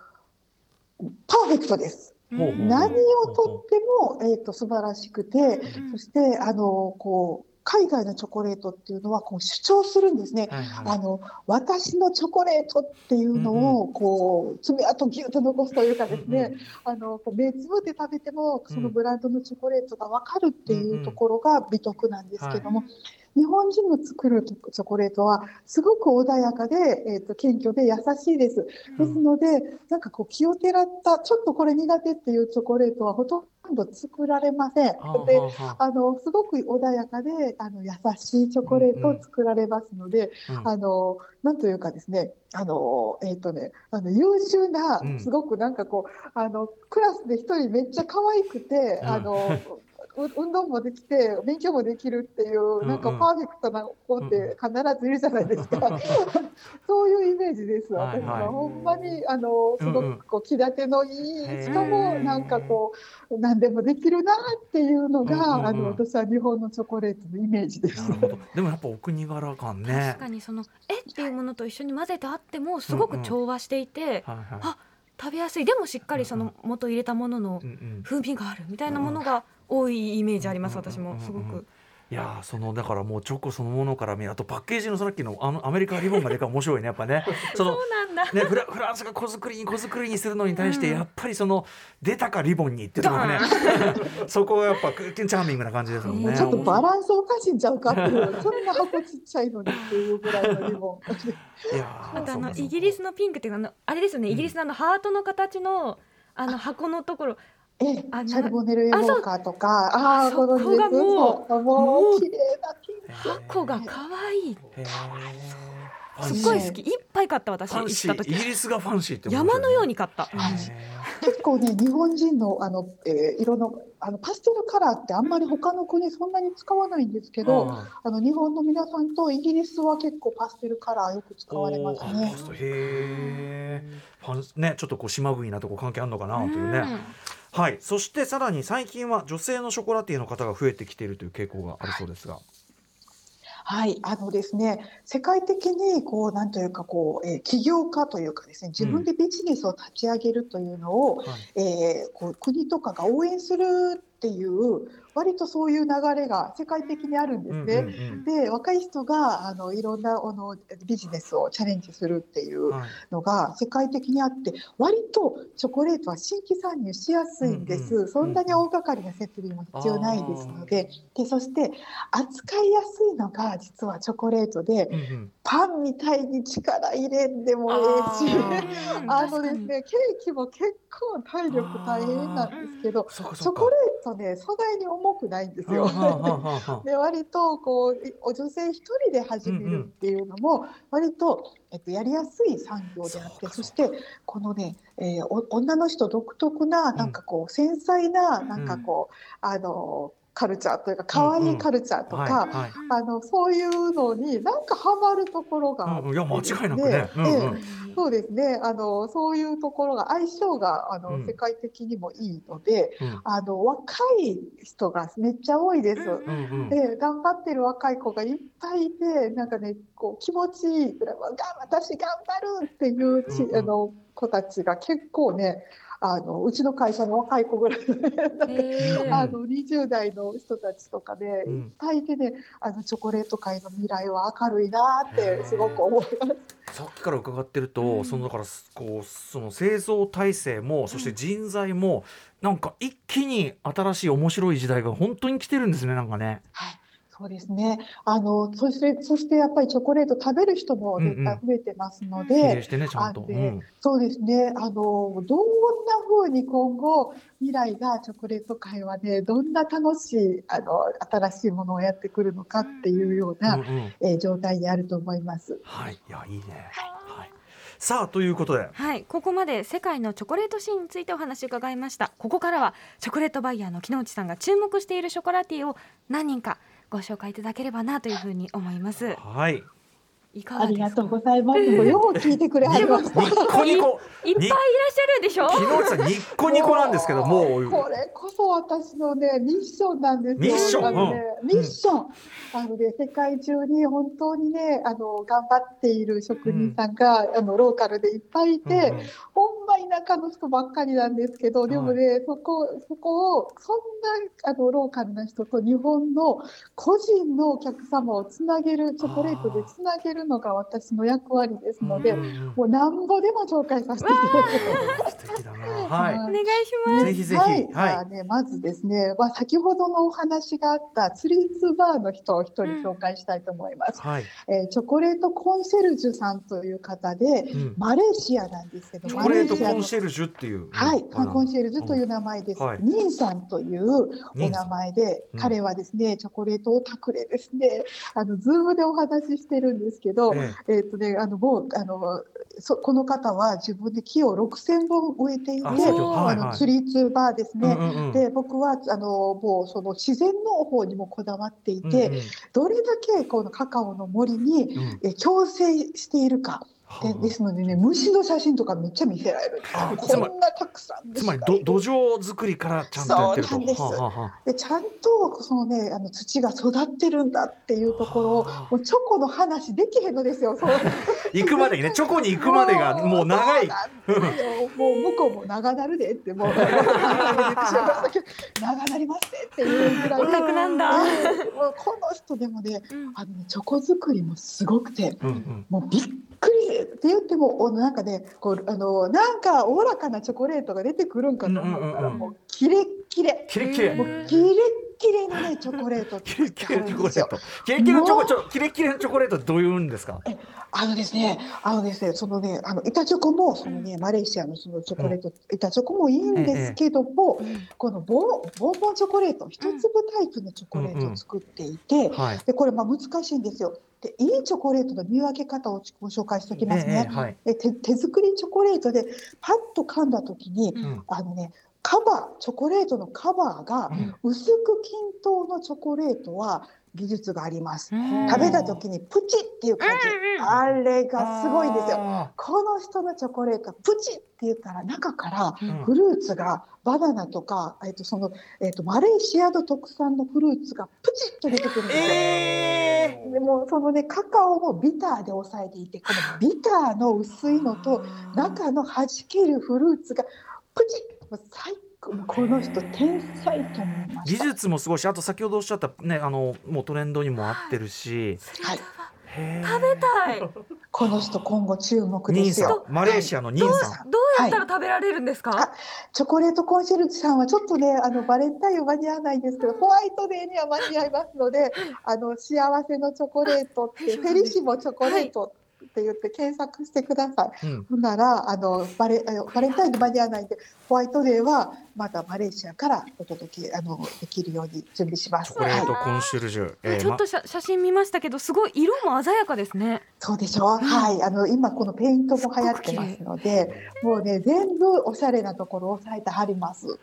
パーフェクトです。何をとってもえっ、と素晴らしくて、うん。そしてあのこう海外のチョコレートっていうのはこう主張するんですね。はいはい。あの私のチョコレートっていうのをこう爪痕ぎゅっと残すというかですね、あのこう目つぶって食べてもそのブランドのチョコレートが分かるっていうところが美徳なんですけども、日本人の作るチョコレートはすごく穏やかで、えー、と謙虚で優しいです。ですので、なんかこう気をてらったちょっとこれ苦手っていうチョコレートはほとんど作られません。で、あのすごく穏やかであの優しいチョコレートを作られますので、うんうん、あのなんというかですね、あのえっ、ー、とね、あの優秀なすごくなんかこう、うん、あのクラスで一人めっちゃ可愛くて、あの運動もできて勉強もできるっていう、なんかパーフェクトな子って必ずいるじゃないですか、そういうイメージです、私は、ほんまにあのすごくこう気立てのいい、しかもなんかこう何でもできるなっていうのが、あの私は日本のチョコレートのイメージです。でもやっぱお国柄感ね。確かにそのえっていうものと一緒に混ぜてあってもすごく調和していて、あ食べやすい。でもしっかりその元入れたものの風味があるみたいなものが多いイメージあります、私もすごく。いやそのだからもうチョコそのものから見るあとパッケージのさっきのあのアメリカリボンがでか面白いねやっぱね。そのねフラフランスが子作りに子作りにするのに対して、やっぱりその出たかリボンにってところね。そこはやっぱチャーミングな感じですもんね。ちょっとバランスおかしいんちゃうかっていうそんな箱ちっちゃいのにっていうぐらいのリボン。いや あとあのイギリスのピンクっていうかあのあれですよねイギリスのあのハートの形のあの箱のところええ、シャルボネルエモーカーとか、ああ、このがもう、もう綺麗なピンク。箱が可愛い。すっごい好き、いっぱい買った私行った時。イギリスがファンシーって山のように買った。結構ね、日本人のあの、えー、色のあのパステルカラーってあんまり他の国そんなに使わないんですけど、あの日本の皆さんとイギリスは結構パステルカラーよく使われますね。へえ。ね、ちょっとこう島国なとこ関係あるのかなというね。はい、そしてさらに最近は女性のショコラティエの方が増えてきているという傾向があるそうですが。はい、あのですね、世界的にこうなんというかこう、えー、起業家というかですね、自分でビジネスを立ち上げるというのを、うんはい、えー、こう国とかが応援するっていう割とそういう流れが世界的にあるんですね。うんうんうん、で若い人があのいろんなあのビジネスをチャレンジするっていうのが世界的にあって割とチョコレートは新規参入しやすいんです。うんうん、そんなに大掛かりな設備も必要ないですので。でそして扱いやすいのが実はチョコレートで、うんうん、パンみたいに力入れんでもええし あのですねケーキも結構体力大変なんですけどチョコレートね素材に重くないんですよ。で割とこう女性一人で始めるっていうのも割と、えっと、やりやすい産業であってそしてこのね、えー、女の人独特ななんかこう繊細ななんかこう、あのカルチャーというか可愛いカルチャーとか、あのそういうのになんかハマるところがいや間違いなくね、うんうん、そうですね。あのそういうところが相性があの、うん、世界的にもいいので、うん、あの若い人がめっちゃ多いです、うんうん、で頑張ってる若い子がいっぱいいてなんかねこう気持ちいい私頑張るっていうち、うんうん、あの子たちが結構ねあのうちの会社の若い子ぐらい あの20代の人たちとかで、いっぱいいてねあのチョコレート界の未来は明るいなってすごく思います。さっきから伺ってると、うん、そのだからこうその製造体制もそして人材も、なんか一気に新しい面白い時代が本当に来てるんですねなんかね。はいそうですね。あの、そして、そしてやっぱりチョコレート食べる人も絶対増えてますので、そうですね。あの、どんな風に今後、未来がチョコレート界はね、どんな楽しい、あの、新しいものをやってくるのかっていうような、うんうん、えー、状態にあると思います。はい。いや、いいね。はい。さあということで、はい、ここまで世界のチョコレートシーンについてお話を伺いましたここからはチョコレートバイヤーの木内さんが注目しているショコラティエを何人かご紹介いただければなというふうに思います。はい。いかがありがとうございます。よう聞いてくれはりました。ニコニコ。いっぱいいらっしゃるでしょ？昨日さニッコニコなんですけどもう。これこそ私のねミッションなんですよ。ミッション。あのね、ミッション。あのね世界中に本当にねあの頑張っている職人さんが、あのローカルでいっぱいいて、ほんま田舎の人ばっかりなんですけど、でもね、そこそこをそんなあのローカルな人と日本の個人のお客様をつなげるチョコレートでつなげるるのが私の役割ですので、うんうんもうなんぼでも紹介させていただきます。はい。お願いします。ぜひぜひ。はい、じはい。ゃあね、まずですね、まあ、先ほどのお話があったツリーツバーの人を一人紹介したいと思います。はい。えーチョコレートコンシェルジュさんという方で、うん。マレーシアなんですけど、チョコレートコンマシェルジュっていう。はい、コンシェルジュという名前です。うん。はい。ニンさんというお名前で、うん。彼はですね、チョコレートオタクでですね、あのズームでお話ししてるんですけど、ええ。っ、とね、あのもうあのそこの方は自分で木を6000本植えていて、あはいはい。の tree to bar ですえね。うんうんうん。で僕はあのもうその自然の方にもこだわっていて、うんうん。どれだけこのカカオの森にうん。え共生しているかでですのでね虫の写真とかめっちゃ見せられる。こんなたくさんつまりど土壌作りからちゃんとやってると。そうなんです。はあはあはあ。でちゃんとそのねあの土が育ってるんだっていうところをはあ。もうチョコの話できへんのですよ。そう。行くまでにね、チョコに行くまでがもう長い。もう向こうも長なるでってもう長なりますねっていうぐらい。オタクなんだ。もうこの人でもねうん。あのねチョコ作りもすごくてうんうん。もうびっくりって言ってもおなんかねこうあのなんかおおらかなチョコレートが出てくるんかと思ったらもうキレッキレ。キレッキレ。うんもうキレッキレのねチョコレート キレッキレのチョコレーよト。キレッキレのチョコ、キレッキレのチョコレートどういうんですか？あのですね、あのですね、そのね、あの板チョコも、そのね、マレーシアのそのチョコレート、板チョコもいいんですけども。このボン、ボンボンチョコレート、一粒タイプのチョコレートを作っていて。はい。で、これ、まあ、難しいんですよ。で、いいチョコレートの見分け方をご紹介しておきますね。ええはい。で手手作りチョコレートでパッと噛んだ時に、うんあのねカバーチョコレートのカバーがうん薄く均等のチョコレートは技術があります。うん食べた時にプチっていう感じ、あれがすごいんですよ。あこの人のチョコレートプチって言ったら中からー。フルーツがバナナとか、えっとそのえっとマレーシアの特産のフルーツがプチッと出てくるんですよ。えでもそのねカカオもビターで抑えていてこのビターの薄いのと中の弾けるフルーツがプチッ最高もうこの人天才と思いました。技術もすごいし、あと先ほどおっしゃったね、あのもうトレンドにも合ってるし。はい、食べたい。この人今後注目ですよ。ん、マレーシアのニンさん。どうやったら食べられるんですか、あチョコレートコンシェルジュさんはちょっとねあのバレンタインは間に合わないんですけどホワイトデーには間に合いますのであの幸せのチョコレートってフェリシモチョコレートって言って検索してください。うん。ほんならあのバレあのバレンタインに間に合わないんでホワイトデーはまたマレーシアからお届けあのできるように準備します。チョコレコンシェルジュ。えーちょっと写写真見ましたけどすごい色も鮮やかですねそうでしょ？う。はい、あの今このペイントも流行ってますので、もうね全部おしゃれなところを押さえてはります。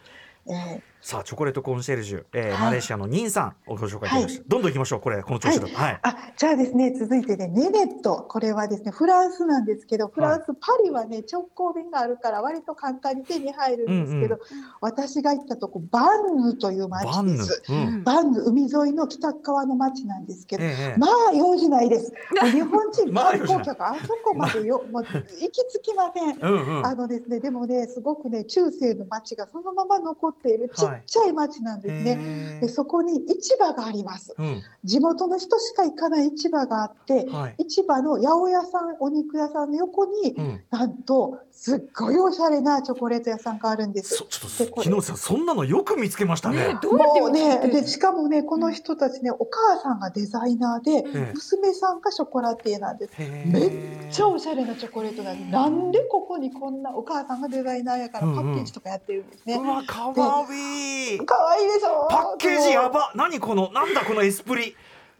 えさあチョコレートコンシェルジュ、えーはい。マレーシアのニンさんをご紹介いたしました、どんどん行きましょうこれこの調子だと。はい、あじゃあですね続いてねネネット。これはですねフランスなんですけどフランス、パリはね直行便があるから割と簡単に手に入るんですけど、うん私が行ったとこバンヌというバ町ンヌ、です。うん。バンヌ海沿いの北側の町なんですけど、ええまあ用事ないです。日本人まあ観光客あそこまでよ、もう行き着きません。うんうん。あのですね、でもね、すごくね、中世の町がそのまま残っているちっちゃい町なんですね。へで、そこに市場があります。ーうん。地元の人しか行かない市場があって、はい。市場の八百屋さん、お肉屋さんの横に、うん。なんと、すっごいおしゃれなチョコレート屋さんがあるんです。木下さんそんなのよく見つけましたね。ねどうやってもう見つけてね、で、しかもね、この人たちね、お母さんがデザイナーで、え娘さんがショコラティエなんです。えめっちゃおしゃれなチョコレートなんです。なんでここにこんなお母さんがデザイナーやからパッケージとかやってるんですね。う。わかわいい可愛いでしょパッケージやば。何このなんだこのエスプリ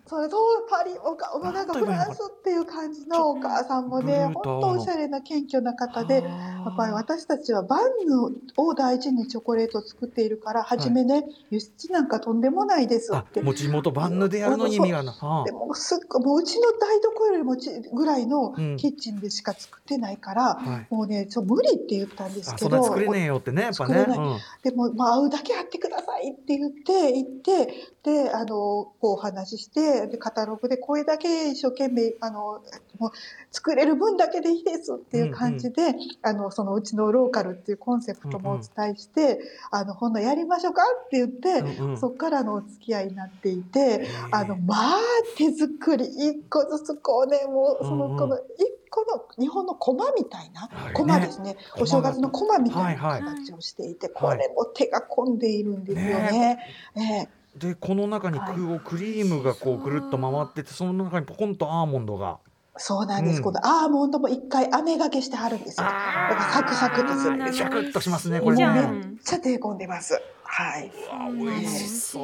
それとパリおかもうなんかフランスっていう感じのお母さんもね本当おしゃれな謙虚な方でやっぱり私たちはバンヌを大事にチョコレートを作っているから初めね、輸出なんかとんでもないですあって。もう地元バンヌでやるのに意味がな。あ。でもすっもううちの台所よりもちぐらいのうん。キッチンでしか作ってないから、はい。もうねちょ無理って言ったんですあけど作れねえよってねやっぱね。作れない。でも、まあ、会うだけ会ってくださいいって言って行ってであのこうお話ししてでカタログでこれだけ一生懸命あのもう作れる分だけでいいですっていう感じで、あのそのうちのローカルっていうコンセプトもお伝えして、あの今度やりましょうかって言って、うんうん。そこからのお付き合いになっていて、あのまあ手作り一個ずつこうねもうそのうん。うんこの一個の日本の駒みたいなはい駒ですね。駒お正月の駒みたいなはい形をしていて、はい。これも手が込んでいるんですよね。ええでこの中にはいこうクリームがこうぐるっと回っててその中にポコンとアーモンドがそうなんです、うんこのアーモンドも一回飴がけしてはるんですよ。だからサクサクとするんですよ。シャクッとしますねこれねめっちゃ手込んでます。はい。美味しそ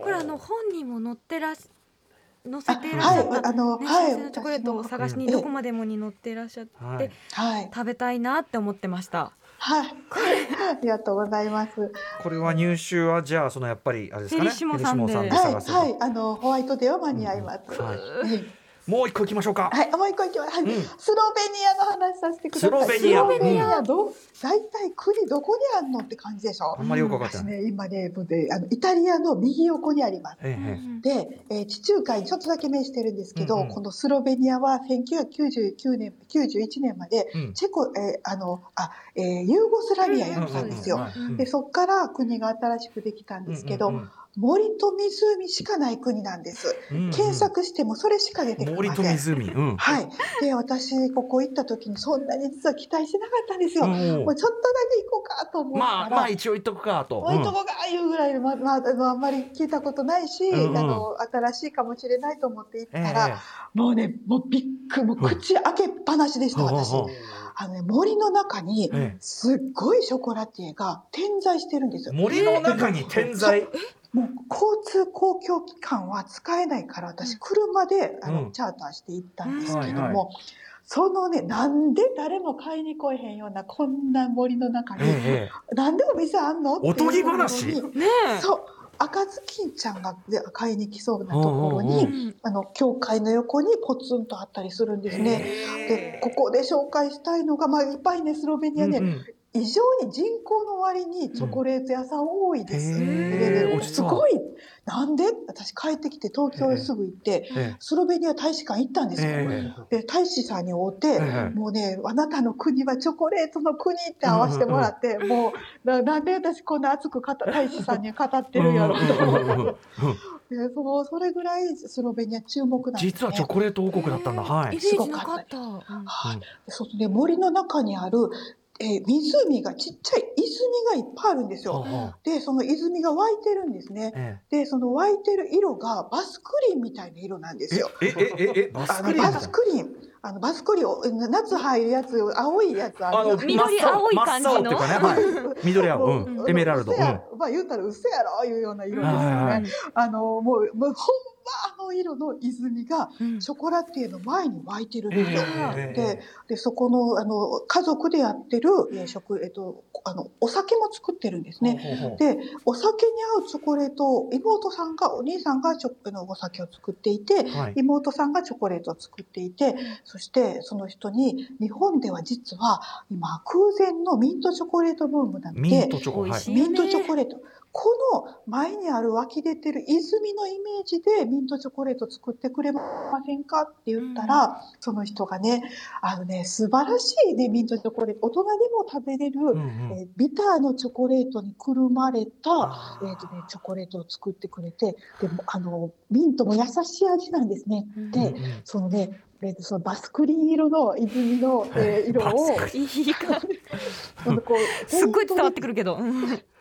うこれあの本にも載ってらっ載せていらっしはいゃった、あの、ね、はい新鮮なチョコレートを探しにうんどこまでもに載ってらっしゃって、はいはい。食べたいなって思ってました。はい。ありがとうございます。これは入手はじゃあそのやっぱりあれですかね。フェリシモさんではい、はい、あの、ホワイトデーは間に合います。はい。はいもう一個行きましょうか。はい、もう一個いきます。はいうん。スロベニアの話させてください。スロベニア。スロベニアど、大体国どこにあんのって感じでしょ？あんまりよくわかってない、私ね、今ね、あの、イタリアの右横にあります。ええ。えで、えー地中海にちょっとだけ面してるんですけど、うんうん。このスロベニアは1999年、91年まで、チェコ、えーあの、あ、えーユーゴスラビアやったんですよ。うんうんうんうん。で、そこから国が新しくできたんですけど、うんうん森と湖しかない国なんです。うんうん。検索してもそれしか出てきま森と。湖。うん。はい。で、私、ここ行った時にそんなに実は期待してなかったんですよ。うんもうちょっとだけ行こうかと思ったら、まあまあ一応言っとくかと、置いとこがいうぐらい、ままあ、あんまり聞いたことないし、うんうん。あの新しいかもしれないと思って行ったええ。ら、もうねもうびっくりもう口開けっぱなしでした、私。あの、ね、森の中にええ。すっごいショコラティエが点在してるんですよ。森の中に点在、もう交通公共機関は使えないから私車であの、うん。チャーターして行ったんですけども、はいはそのねなんで誰も買いに来えへんようなこんな森の中に、ええなんでお店あんの？っていうおとぎところ話にねそう赤ずきんちゃんがで買いに来そうなところに、うんうんえ。あの教会の横にポツンとあったりするんですね。でここで紹介したいのが、まあ、いっぱいねスロベニアね、うんうん異常に人口の割にチョコレート屋さん多いです。へでー。でお実は。すごいなんで？私帰ってきて東京へすぐ行って、ええ。スロベニア大使館行ったんですよ。えで大使さんに会うて、ええ。もうねあなたの国はチョコレートの国って合わせてもらって、もうななんで私こんな熱く語大使さんに語ってるんやろうと思って。そのそれぐらいスロベニア注目なんです、ね。実はチョコレート王国だったんだ。はい。イメージなかった。うん。はい。そうで森の中にある、えー湖がちっちゃい泉がいっぱいあるんですよ。でその泉が湧いてるんですね。えでその湧いてる色がバスクリンみたいな色なんですよ。えええええバスあのバクリーンスクリン。あのバスクリンを夏入るやつ青いやつああの緑青い感じの真っ青っていうかね、はい、緑青、う、ん。エメラルド、うん、まあ言うたら嘘やろいうような色ですよね。はいはいあのもうもうほんまあの色の泉がうん。ショコラティエの前に湧いてるんですよ。ええででそこのあの家族でやってる、えー食えっとあのお酒も作ってるんですね。でお酒に合うチョコレートを妹さんがお兄さんがチョあのお酒を作っていてはい、妹さんがチョコレートを作っていてそしてその人に日本では実は今空前のミントチョコレートブームなのミンでミントチョコレートこの前にある湧き出てる泉のイメージでミントチョコレート作ってくれませんかって言ったら、その人がねあのね素晴らしいねミントチョコレート大人でも食べれる、うんうんえービターのチョコレートにくるまれた、えーとね、チョコレートを作ってくれてでもあのミントも優しい味なんですね。で、うんうんそのねえーとそのバスクリーン色の泉の、えー色をか。すっごい伝わってくるけど。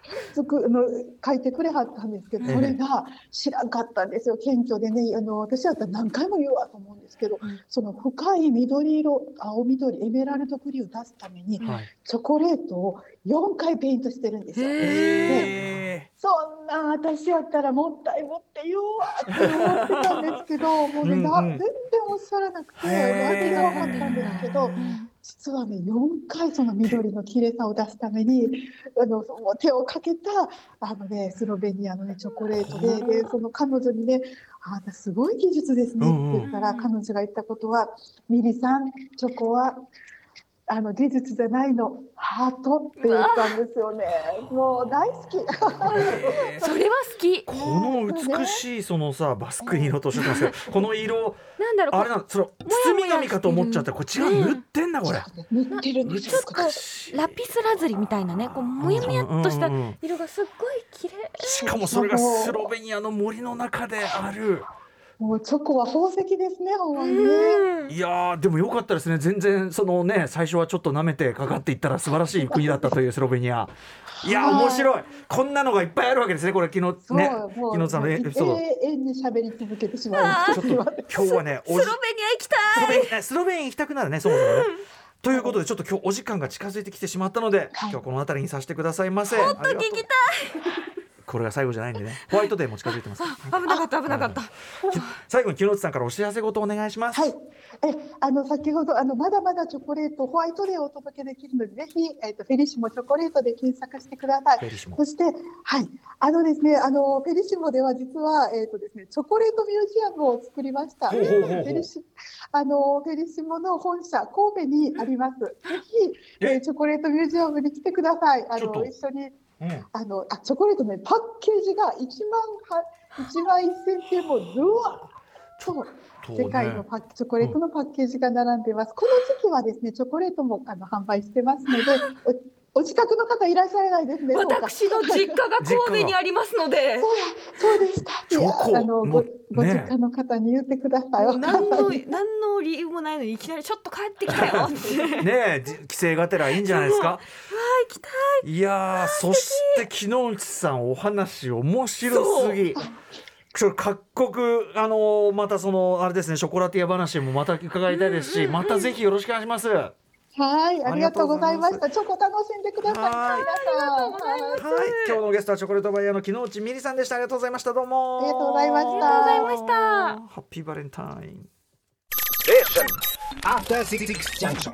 うんつくあの書いてくれはったんですけど、ええそれが知らんかったんですよ。謙虚でね。あの私だったら何回も言うわと思うんですけど、うん。その深い緑色青緑エメラルドグリーンを出すためにはい、チョコレートを4回ペイントしてるんですよ。へえそんな私やったらもったいぶって言うわって思ってたんですけどもうね、なうんうん。全然おっしゃらなくてへー。訳が分かったんですけどうん実はね。4回その緑の綺麗さを出すためにあの手をかけたあの、ね、スロベニアの、ね、チョコレートででその彼女にね「あなたすごい技術ですね」って言ったら、彼女が言ったことは「ミリさんチョコはあの技術じゃないの。ハートって言ったんですよね。もう大好き。それは好き。この美しいそのさバスク色とおっしゃってますけどこの色なんだろうあれなのその包み紙かと思っちゃった。らこれ違う塗ってんだこれ。塗ってるんですよ。ちょっとラピスラズリみたいなねこうむやむやっとした色がすっごい綺麗。しかもそれがスロベニアの森の中であるもうチョコは宝石ですね、ほんまにね。うんいやーでもよかったですね全然そのね最初はちょっと舐めてかかっていったら素晴らしい国だったという スロベニアいや面白いこんなのがいっぱいあるわけですねこれ昨日ね昨日さんのエピソード永遠に喋り続けてしまう。ちょっと今日はねスロベニア行きたスロいスロベニア行きたくなるねそもそもね。ということでちょっと今日お時間が近づいてきてしまったので、今日はこの辺りにさせてくださいませ。もっと聞きたいこれが最後じゃないんでね。ホワイトデーも近づいてます。危なかった危なかった最後に木内さんからお知らせ事お願いします。はい。え、あの先ほどあのまだまだチョコレートホワイトデーをお届けできるので、ぜひえっ、とフェリシモチョコレートで検索してください。フェリシモそしてはい、あのですね、あのフェリシモでは実はえっ、とですね、チョコレートミュージアムを作りました。フェリシあのフェリシモの本社神戸にあります。ぜひ、え？えーチョコレートミュージアムに来てください。あの一緒にうん。あのあチョコレートねパッケージが1万は1万1000点もうわそう世界のパッチョコレートのパッケージが並んでます。この時期はですねチョコレートもあの販売してますので おお近くの方いらっしゃらないですね。私の実家が神戸にありますのでそうですか。チョコいやあのごねご実家の方に言ってください。何の何の理由もないのにいきなりちょっと帰ってきたよ ねえじ規制がてらいいんじゃないですか？行きたいいやーそして木内さんお話面白すぎ。各国あのーまたそのあれですねショコラティア話もまた伺いたいですし、またぜひよろしくお願いします。ははい、ありがとうございました。チョコ楽しんでください。はい。皆さん。はいい。今日のゲストはチョコレートバイヤーの木内美里さんでした。ありがとうございました。どうもありがとうございましたありがとうございました。ハッピーバレンタイン。After Six Junction.